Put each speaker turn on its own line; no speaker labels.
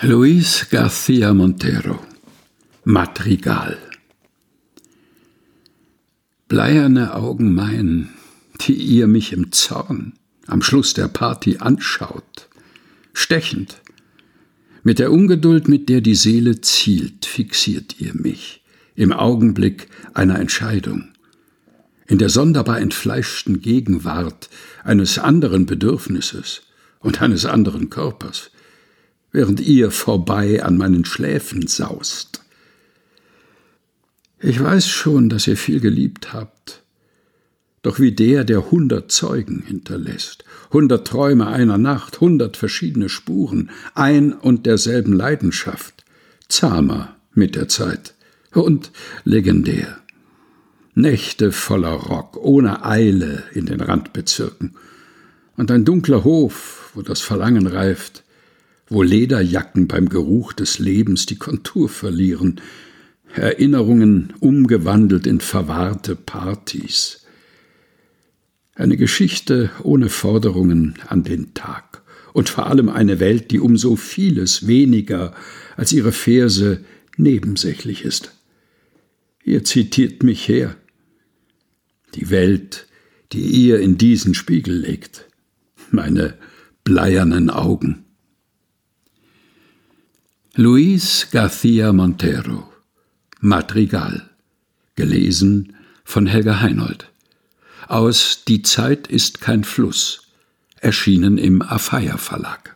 Luis García Montero Madrigal. Bleierne Augen mein, die ihr mich im Zorn am Schluss der Party anschaut, stechend, mit der Ungeduld, mit der die Seele zielt, fixiert ihr mich im Augenblick einer Entscheidung, in der sonderbar entfleischten Gegenwart eines anderen Bedürfnisses und eines anderen Körpers, während ihr vorbei an meinen Schläfen saust. Ich weiß schon, dass ihr viel geliebt habt, doch wie der, der hundert Zeugen hinterlässt, hundert Träume einer Nacht, hundert verschiedene Spuren, ein und derselben Leidenschaft, zahmer mit der Zeit und legendär. Nächte voller Rock, ohne Eile in den Randbezirken, und ein dunkler Hof, wo das Verlangen reift, wo Lederjacken beim Geruch des Lebens die Kontur verlieren, Erinnerungen umgewandelt in verwahrte Partys. Eine Geschichte ohne Forderungen an den Tag und vor allem eine Welt, die um so vieles weniger als ihre Verse nebensächlich ist. Ihr zitiert mich her. Die Welt, die ihr in diesen Spiegel legt, meine bleiernen Augen. Luis García Montero Madrigal gelesen von Helga Heinold. Aus Die Zeit ist kein Fluss erschienen im Afeier Verlag